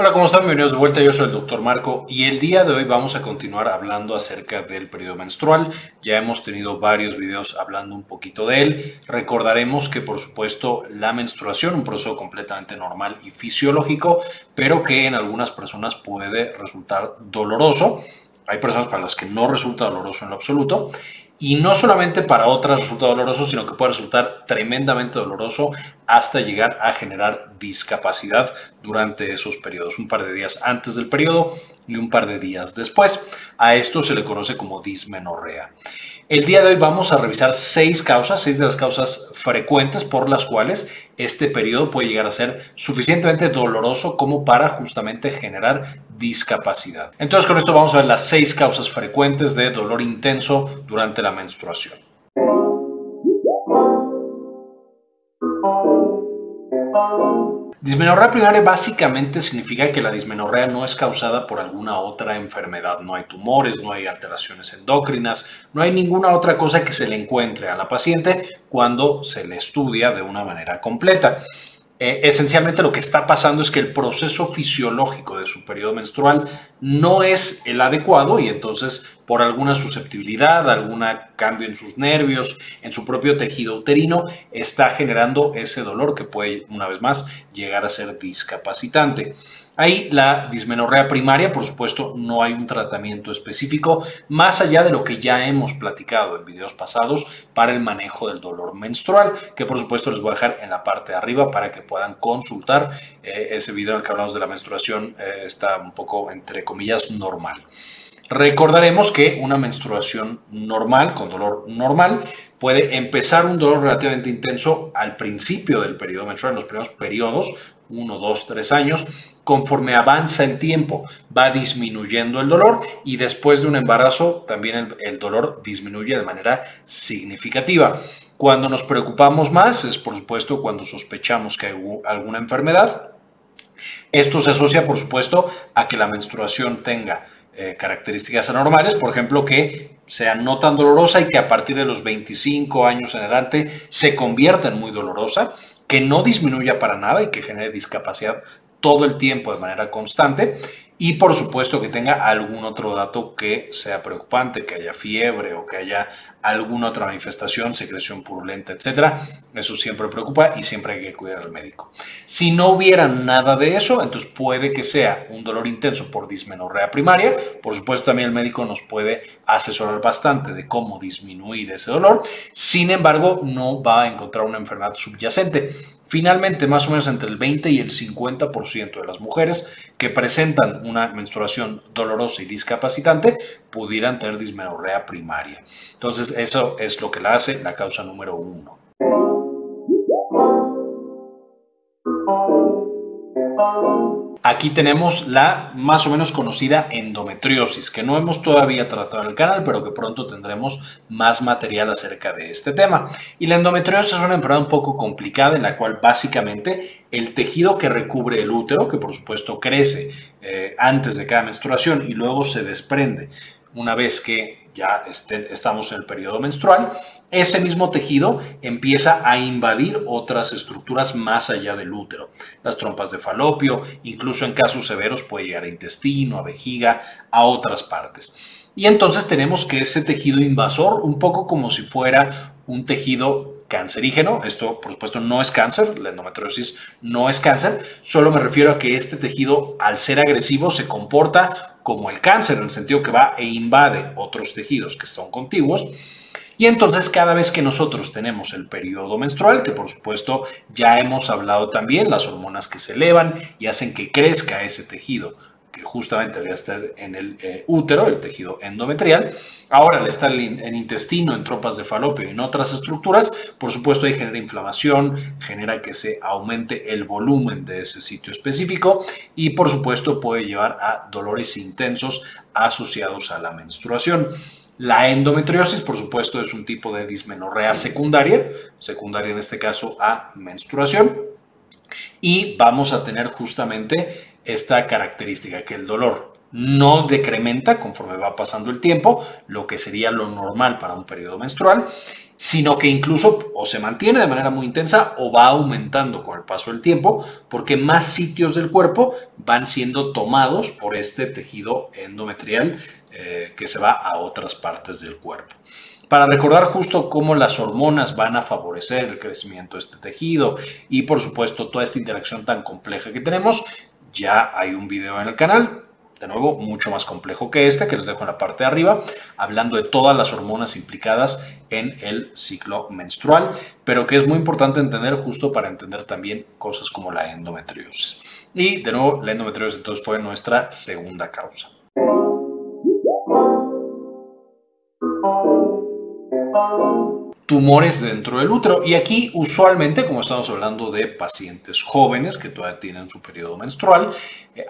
Hola, ¿cómo están? Bienvenidos de vuelta. Yo soy el doctor Marco y el día de hoy vamos a continuar hablando acerca del periodo menstrual. Ya hemos tenido varios videos hablando un poquito de él. Recordaremos que, por supuesto, la menstruación, un proceso completamente normal y fisiológico, pero que en algunas personas puede resultar doloroso. Hay personas para las que no resulta doloroso en lo absoluto y no solamente para otras resulta doloroso, sino que puede resultar tremendamente doloroso hasta llegar a generar discapacidad durante esos periodos, un par de días antes del periodo y un par de días después. A esto se le conoce como dismenorrea. El día de hoy vamos a revisar seis causas, seis de las causas frecuentes por las cuales este periodo puede llegar a ser suficientemente doloroso como para justamente generar discapacidad. Entonces con esto vamos a ver las seis causas frecuentes de dolor intenso durante la menstruación. Dismenorrea primaria básicamente significa que la dismenorrea no es causada por alguna otra enfermedad. No hay tumores, no hay alteraciones endócrinas, no hay ninguna otra cosa que se le encuentre a la paciente cuando se le estudia de una manera completa. Eh, esencialmente lo que está pasando es que el proceso fisiológico de su periodo menstrual no es el adecuado y entonces por alguna susceptibilidad, algún cambio en sus nervios, en su propio tejido uterino, está generando ese dolor que puede, una vez más, llegar a ser discapacitante. Ahí la dismenorrea primaria, por supuesto, no hay un tratamiento específico, más allá de lo que ya hemos platicado en videos pasados para el manejo del dolor menstrual, que por supuesto les voy a dejar en la parte de arriba para que puedan consultar. Eh, ese video en el que hablamos de la menstruación eh, está un poco, entre comillas, normal. Recordaremos que una menstruación normal, con dolor normal, puede empezar un dolor relativamente intenso al principio del periodo menstrual, en los primeros periodos, 1, 2, 3 años, conforme avanza el tiempo va disminuyendo el dolor y después de un embarazo también el, dolor disminuye de manera significativa. Cuando nos preocupamos más es por supuesto cuando sospechamos que hay alguna enfermedad. Esto se asocia por supuesto a que la menstruación tenga eh, características anormales, por ejemplo, que sea no tan dolorosa y que a partir de los 25 años en adelante se convierta en muy dolorosa que no disminuya para nada y que genere discapacidad todo el tiempo de manera constante y por supuesto que tenga algún otro dato que sea preocupante, que haya fiebre o que haya alguna otra manifestación, secreción purulenta, etcétera. Eso siempre preocupa y siempre hay que cuidar al médico. Si no hubiera nada de eso, entonces puede que sea un dolor intenso por dismenorrea primaria. Por supuesto, también el médico nos puede asesorar bastante de cómo disminuir ese dolor. Sin embargo, no va a encontrar una enfermedad subyacente. Finalmente, más o menos entre el 20 y el 50% de las mujeres que presentan una menstruación dolorosa y discapacitante pudieran tener dismenorrea primaria. Entonces, eso es lo que la hace la causa número uno. Aquí tenemos la más o menos conocida endometriosis, que no hemos todavía tratado en el canal, pero que pronto tendremos más material acerca de este tema. Y la endometriosis es una enfermedad un poco complicada en la cual básicamente el tejido que recubre el útero, que por supuesto crece eh, antes de cada menstruación y luego se desprende una vez que ya estamos en el periodo menstrual, ese mismo tejido empieza a invadir otras estructuras más allá del útero. Las trompas de falopio, incluso en casos severos puede llegar a intestino, a vejiga, a otras partes. Y entonces tenemos que ese tejido invasor, un poco como si fuera un tejido cancerígeno. Esto, por supuesto, no es cáncer, la endometriosis no es cáncer, solo me refiero a que este tejido, al ser agresivo, se comporta como el cáncer, en el sentido que va e invade otros tejidos que son contiguos. Y entonces cada vez que nosotros tenemos el periodo menstrual, que por supuesto ya hemos hablado también, las hormonas que se elevan y hacen que crezca ese tejido que justamente debería estar en el eh, útero, el tejido endometrial. Ahora al estar en intestino, en tropas de falopio y en otras estructuras, por supuesto ahí genera inflamación, genera que se aumente el volumen de ese sitio específico y por supuesto puede llevar a dolores intensos asociados a la menstruación. La endometriosis, por supuesto, es un tipo de dismenorrea secundaria, secundaria en este caso a menstruación, y vamos a tener justamente esta característica, que el dolor no decrementa conforme va pasando el tiempo, lo que sería lo normal para un periodo menstrual, sino que incluso o se mantiene de manera muy intensa o va aumentando con el paso del tiempo, porque más sitios del cuerpo van siendo tomados por este tejido endometrial eh, que se va a otras partes del cuerpo. Para recordar justo cómo las hormonas van a favorecer el crecimiento de este tejido y por supuesto toda esta interacción tan compleja que tenemos, ya hay un video en el canal, de nuevo, mucho más complejo que este, que les dejo en la parte de arriba, hablando de todas las hormonas implicadas en el ciclo menstrual, pero que es muy importante entender justo para entender también cosas como la endometriosis. Y de nuevo, la endometriosis entonces fue nuestra segunda causa. Tumores dentro del útero. Y aquí usualmente, como estamos hablando de pacientes jóvenes que todavía tienen su periodo menstrual,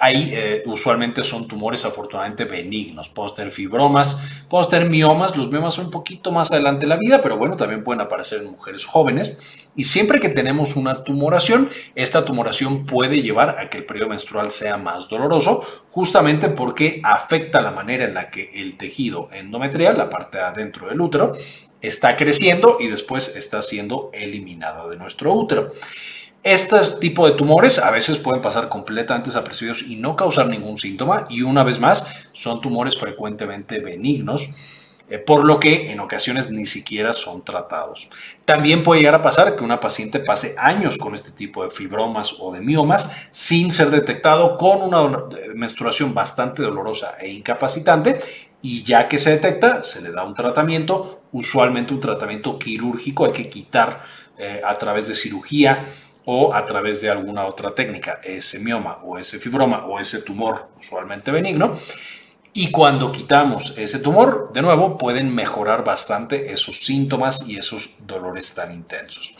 ahí eh, usualmente son tumores afortunadamente benignos. Podemos tener fibromas, podemos tener miomas. Los miomas son un poquito más adelante en la vida, pero bueno, también pueden aparecer en mujeres jóvenes. Y siempre que tenemos una tumoración, esta tumoración puede llevar a que el periodo menstrual sea más doloroso, justamente porque afecta la manera en la que el tejido endometrial, la parte de adentro del útero, está creciendo y después está siendo eliminada de nuestro útero. Este tipo de tumores a veces pueden pasar completamente desapercibidos y no causar ningún síntoma y una vez más son tumores frecuentemente benignos eh, por lo que en ocasiones ni siquiera son tratados. También puede llegar a pasar que una paciente pase años con este tipo de fibromas o de miomas sin ser detectado con una menstruación bastante dolorosa e incapacitante y ya que se detecta, se le da un tratamiento, usualmente un tratamiento quirúrgico, hay que quitar eh, a través de cirugía o a través de alguna otra técnica ese mioma o ese fibroma o ese tumor usualmente benigno. Y cuando quitamos ese tumor, de nuevo, pueden mejorar bastante esos síntomas y esos dolores tan intensos.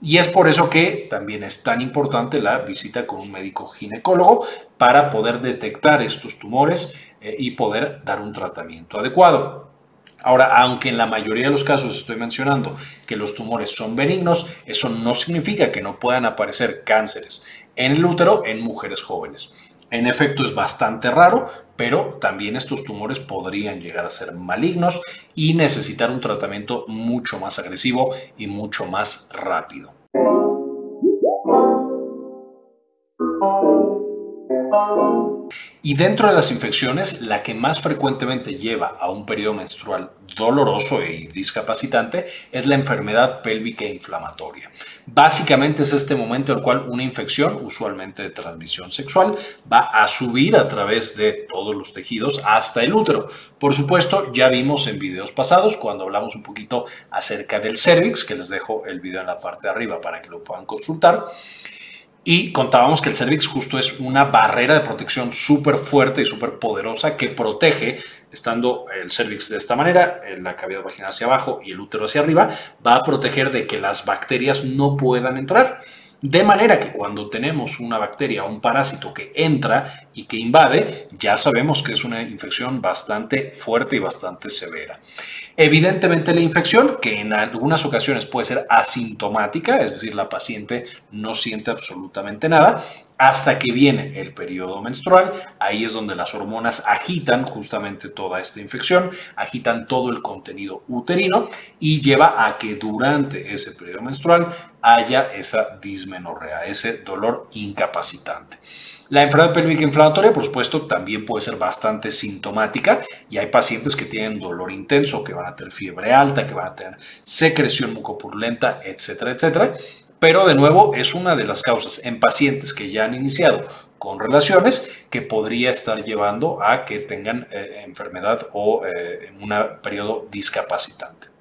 Y es por eso que también es tan importante la visita con un médico ginecólogo para poder detectar estos tumores eh, y poder dar un tratamiento adecuado. Ahora, aunque en la mayoría de los casos estoy mencionando que los tumores son benignos, eso no significa que no puedan aparecer cánceres en el útero en mujeres jóvenes. En efecto, es bastante raro, pero también estos tumores podrían llegar a ser malignos y necesitar un tratamiento mucho más agresivo y mucho más rápido. Y dentro de las infecciones, la que más frecuentemente lleva a un periodo menstrual doloroso y discapacitante es la enfermedad pélvica inflamatoria. Básicamente es este momento en el cual una infección, usualmente de transmisión sexual, va a subir a través de todos los tejidos hasta el útero. Por supuesto, ya vimos en videos pasados cuando hablamos un poquito acerca del cervix, que les dejo el video en la parte de arriba para que lo puedan consultar. Y contábamos que el cervix justo es una barrera de protección súper fuerte y súper poderosa que protege, estando el cervix de esta manera, en la cavidad vaginal hacia abajo y el útero hacia arriba, va a proteger de que las bacterias no puedan entrar. De manera que cuando tenemos una bacteria o un parásito que entra y que invade, ya sabemos que es una infección bastante fuerte y bastante severa. Evidentemente la infección, que en algunas ocasiones puede ser asintomática, es decir, la paciente no siente absolutamente nada, hasta que viene el periodo menstrual, ahí es donde las hormonas agitan justamente toda esta infección, agitan todo el contenido uterino y lleva a que durante ese periodo menstrual haya esa dismenorrea, ese dolor incapacitante. La enfermedad pélvica inflamatoria, por supuesto, también puede ser bastante sintomática y hay pacientes que tienen dolor intenso, que van a tener fiebre alta, que van a tener secreción mucopurulenta, etcétera, etcétera. Pero de nuevo es una de las causas en pacientes que ya han iniciado con relaciones que podría estar llevando a que tengan eh, enfermedad o eh, un periodo discapacitante.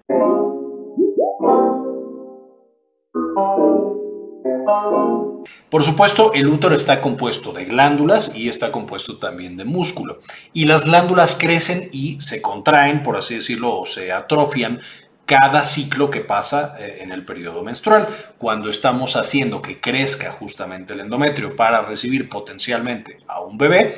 Por supuesto, el útero está compuesto de glándulas y está compuesto también de músculo. Y las glándulas crecen y se contraen, por así decirlo, o se atrofian cada ciclo que pasa eh, en el periodo menstrual. Cuando estamos haciendo que crezca justamente el endometrio para recibir potencialmente a un bebé,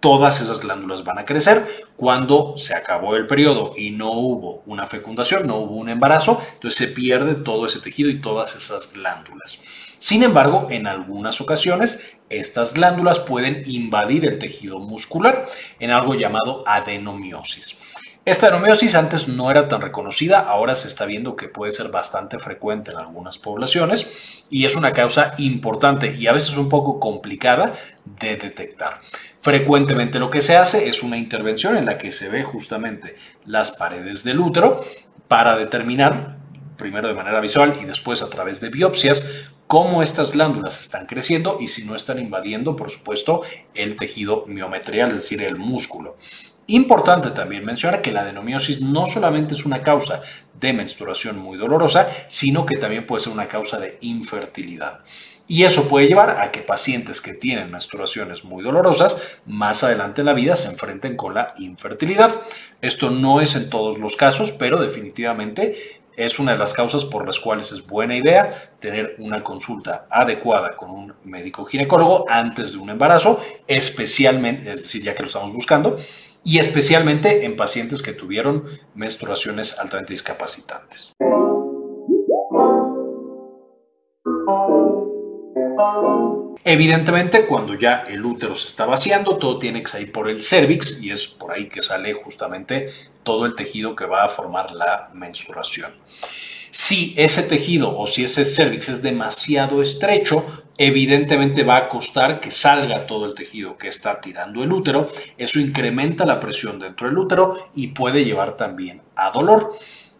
todas esas glándulas van a crecer. Cuando se acabó el periodo y no hubo una fecundación, no hubo un embarazo, entonces se pierde todo ese tejido y todas esas glándulas. Sin embargo, en algunas ocasiones, estas glándulas pueden invadir el tejido muscular en algo llamado adenomiosis. Esta adenomiosis antes no era tan reconocida, ahora se está viendo que puede ser bastante frecuente en algunas poblaciones y es una causa importante y a veces un poco complicada de detectar. Frecuentemente lo que se hace es una intervención en la que se ve justamente las paredes del útero para determinar, primero de manera visual y después a través de biopsias, cómo estas glándulas están creciendo y si no están invadiendo, por supuesto, el tejido miometrial, es decir, el músculo. Importante también mencionar que la adenomiosis no solamente es una causa de menstruación muy dolorosa, sino que también puede ser una causa de infertilidad. Y eso puede llevar a que pacientes que tienen menstruaciones muy dolorosas más adelante en la vida se enfrenten con la infertilidad. Esto no es en todos los casos, pero definitivamente es una de las causas por las cuales es buena idea tener una consulta adecuada con un médico ginecólogo antes de un embarazo, especialmente, es decir, ya que lo estamos buscando, y especialmente en pacientes que tuvieron menstruaciones altamente discapacitantes. Evidentemente, cuando ya el útero se está vaciando, todo tiene que salir por el cervix y es por ahí que sale justamente todo el tejido que va a formar la menstruación. Si ese tejido o si ese cervix es demasiado estrecho, evidentemente va a costar que salga todo el tejido que está tirando el útero. Eso incrementa la presión dentro del útero y puede llevar también a dolor.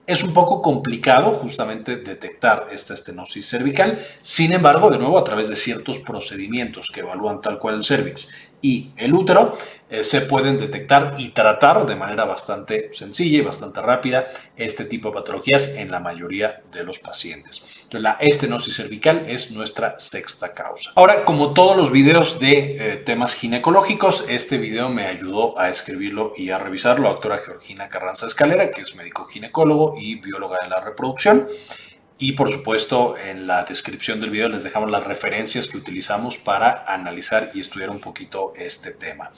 Es un poco complicado justamente detectar esta estenosis cervical, sin embargo, de nuevo, a través de ciertos procedimientos que evalúan tal cual el cervix y el útero eh, se pueden detectar y tratar de manera bastante sencilla y bastante rápida este tipo de patologías en la mayoría de los pacientes. La estenosis cervical es nuestra sexta causa. Ahora, como todos los videos de eh, temas ginecológicos, este video me ayudó a escribirlo y a revisarlo la doctora Georgina Carranza Escalera, que es médico ginecólogo y bióloga de la reproducción. Y por supuesto, en la descripción del video les dejamos las referencias que utilizamos para analizar y estudiar un poquito este tema.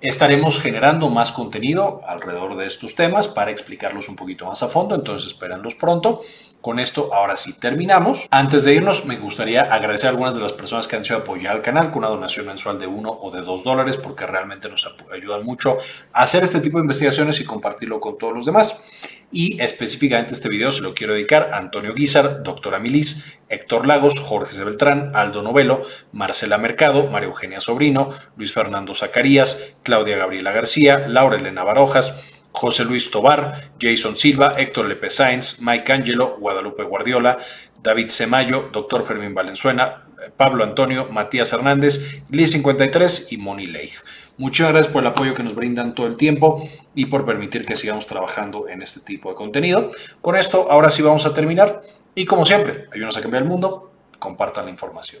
Estaremos generando más contenido alrededor de estos temas para explicarlos un poquito más a fondo, entonces espérenlos pronto. Con esto, ahora sí terminamos. Antes de irnos, me gustaría agradecer a algunas de las personas que han sido apoyar al canal con una donación mensual de uno o de dos dólares, porque realmente nos ayudan mucho a hacer este tipo de investigaciones y compartirlo con todos los demás. Y específicamente este video se lo quiero dedicar a Antonio Guizar, doctora Milis, Héctor Lagos, Jorge C. Beltrán, Aldo Novelo, Marcela Mercado, María Eugenia Sobrino, Luis Fernando Zacarías, Claudia Gabriela García, Laura Elena Barojas, José Luis Tobar, Jason Silva, Héctor Lepe Sainz, Mike Angelo, Guadalupe Guardiola, David Semayo, Doctor Fermín Valenzuela, Pablo Antonio, Matías Hernández, Liz 53 y Moni Leigh. Muchas gracias por el apoyo que nos brindan todo el tiempo y por permitir que sigamos trabajando en este tipo de contenido. Con esto, ahora sí vamos a terminar. Y como siempre, ayúdanos a cambiar el mundo, compartan la información.